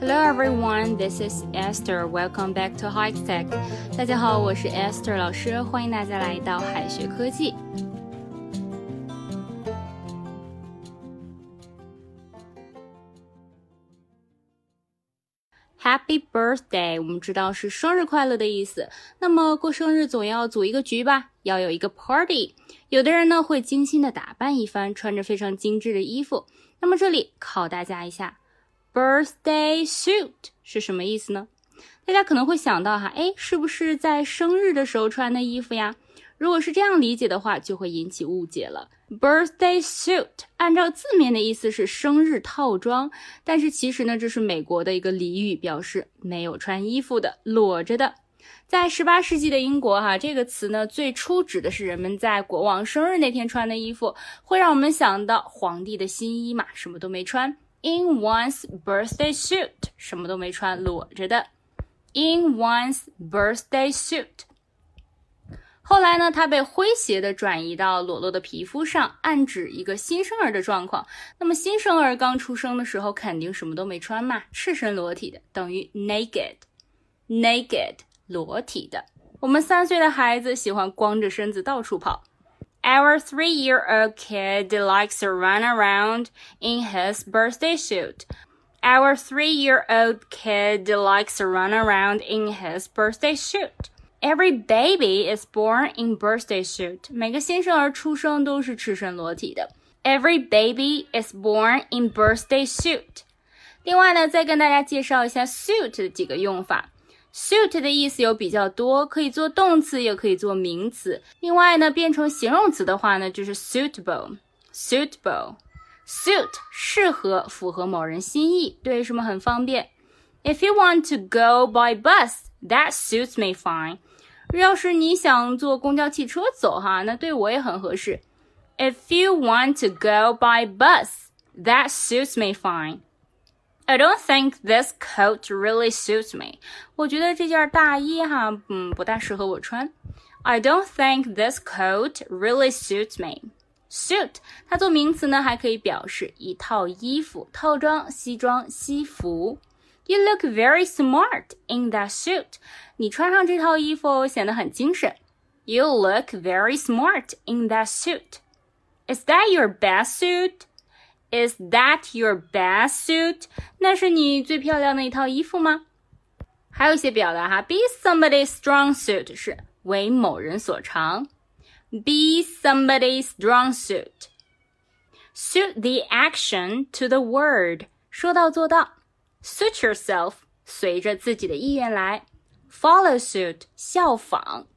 Hello everyone, this is Esther. Welcome back to High Tech. 大家好，我是 Esther 老师，欢迎大家来到海学科技。Happy birthday，我们知道是生日快乐的意思。那么过生日总要组一个局吧，要有一个 party。有的人呢会精心的打扮一番，穿着非常精致的衣服。那么这里考大家一下。Birthday suit 是什么意思呢？大家可能会想到哈，哎，是不是在生日的时候穿的衣服呀？如果是这样理解的话，就会引起误解了。Birthday suit 按照字面的意思是生日套装，但是其实呢，这是美国的一个俚语，表示没有穿衣服的，裸着的。在十八世纪的英国，哈，这个词呢，最初指的是人们在国王生日那天穿的衣服，会让我们想到皇帝的新衣嘛，什么都没穿。In one's birthday suit，什么都没穿，裸着的。In one's birthday suit。后来呢，它被诙谐的转移到裸露的皮肤上，暗指一个新生儿的状况。那么新生儿刚出生的时候，肯定什么都没穿嘛，赤身裸体的，等于 naked，naked，裸体的。我们三岁的孩子喜欢光着身子到处跑。Our three year old kid likes to run around in his birthday suit. Our three year old kid likes to run around in his birthday suit. Every baby is born in birthday suit. 每个新生儿出生都是赤身裸体的。Every baby is born in birthday suit. 另外呢，再跟大家介绍一下 suit 的几个用法。 Suit 的意思有比较多，可以做动词，也可以做名词。另外呢，变成形容词的话呢，就是 suitable。suitable suit 适合，符合某人心意，对什么很方便。If you want to go by bus, that suits me fine。要是你想坐公交汽车走哈，那对我也很合适。If you want to go by bus, that suits me fine。I don't think this coat really suits me. 我觉得这件大衣哈，嗯，不大适合我穿。I don't think this coat really suits me. Suit 它做名词呢，还可以表示一套衣服、套装、西装、西服。You look very smart in that suit. 你穿上这套衣服显得很精神。You look very smart in that suit. Is that your best suit? Is that your best suit？那是你最漂亮的一套衣服吗？还有一些表达哈，be somebody's strong suit 是为某人所长，be somebody's strong suit。Suit the action to the word，说到做到。Suit yourself，随着自己的意愿来。Follow suit，效仿。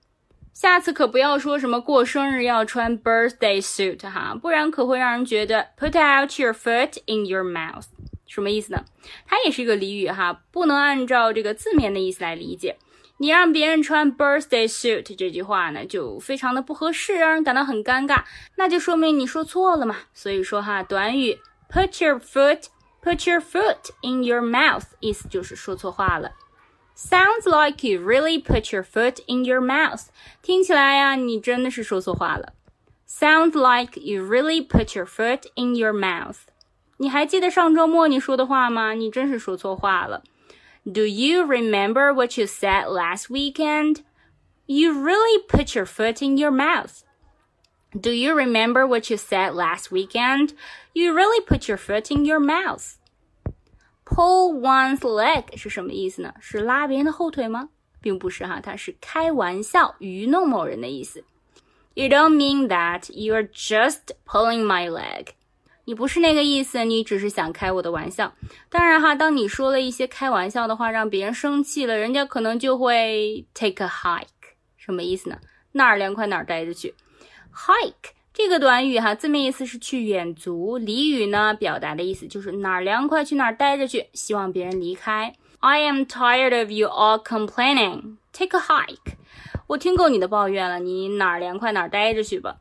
下次可不要说什么过生日要穿 birthday suit 哈，不然可会让人觉得 put out your foot in your mouth 什么意思呢？它也是一个俚语哈，不能按照这个字面的意思来理解。你让别人穿 birthday suit 这句话呢，就非常的不合适，让人感到很尴尬，那就说明你说错了嘛。所以说哈，短语 put your foot put your foot in your mouth 意思就是说错话了。Sounds like you really put your foot in your mouth。听起来呀，你真的是说错话了。Sounds like you really put your foot in your mouth。你还记得上周末你说的话吗？你真是说错话了。Do you remember what you said last weekend? You really put your foot in your mouth. Do you remember what you said last weekend? You really put your foot in your mouth. Pull one's leg 是什么意思呢？是拉别人的后腿吗？并不是哈，它是开玩笑、愚弄某人的意思。You don't mean that you're just pulling my leg。你不是那个意思，你只是想开我的玩笑。当然哈，当你说了一些开玩笑的话，让别人生气了，人家可能就会 take a hike。什么意思呢？哪儿凉快哪儿待着去。Hike。这个短语哈，字面意思是去远足。俚语呢，表达的意思就是哪儿凉快去哪儿待着去，希望别人离开。I am tired of you all complaining. Take a hike. 我听够你的抱怨了，你哪儿凉快哪儿待着去吧。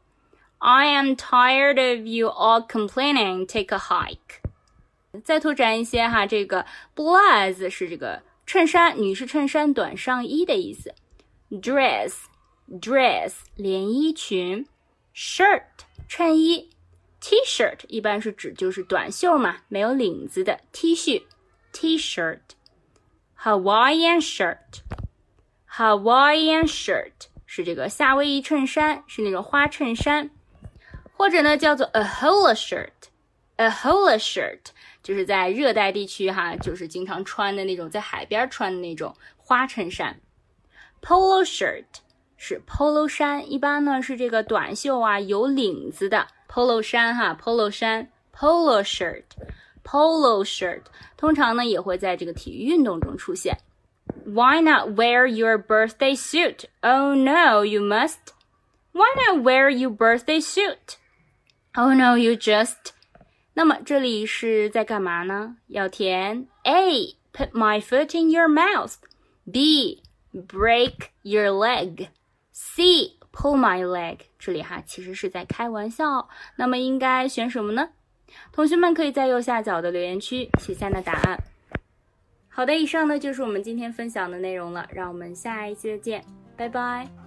I am tired of you all complaining. Take a hike. 再拓展一些哈，这个 blouse 是这个衬衫，女士衬衫、短上衣的意思。Dress，dress 连衣裙。Shirt 衬衣，T-shirt 一般是指就是短袖嘛，没有领子的 T 恤。T-shirt, Hawaiian shirt, Hawaiian shirt 是这个夏威夷衬衫，是那种花衬衫，或者呢叫做 a hula shirt, a hula shirt 就是在热带地区哈，就是经常穿的那种，在海边穿的那种花衬衫。Polo shirt 是 polo 衫，一般呢是这个短袖啊，有领子的 polo 衫哈，polo 衫 polo shirt，polo shirt 通常呢也会在这个体育运动中出现。Why not wear your birthday suit? Oh no, you must. Why not wear your birthday suit? Oh no, you just. 那么这里是在干嘛呢？要填 A. Put my foot in your mouth. B. Break your leg. C. Pull my leg. 这里哈其实是在开玩笑。那么应该选什么呢？同学们可以在右下角的留言区写下你的答案。好的，以上呢就是我们今天分享的内容了，让我们下一期再见，拜拜。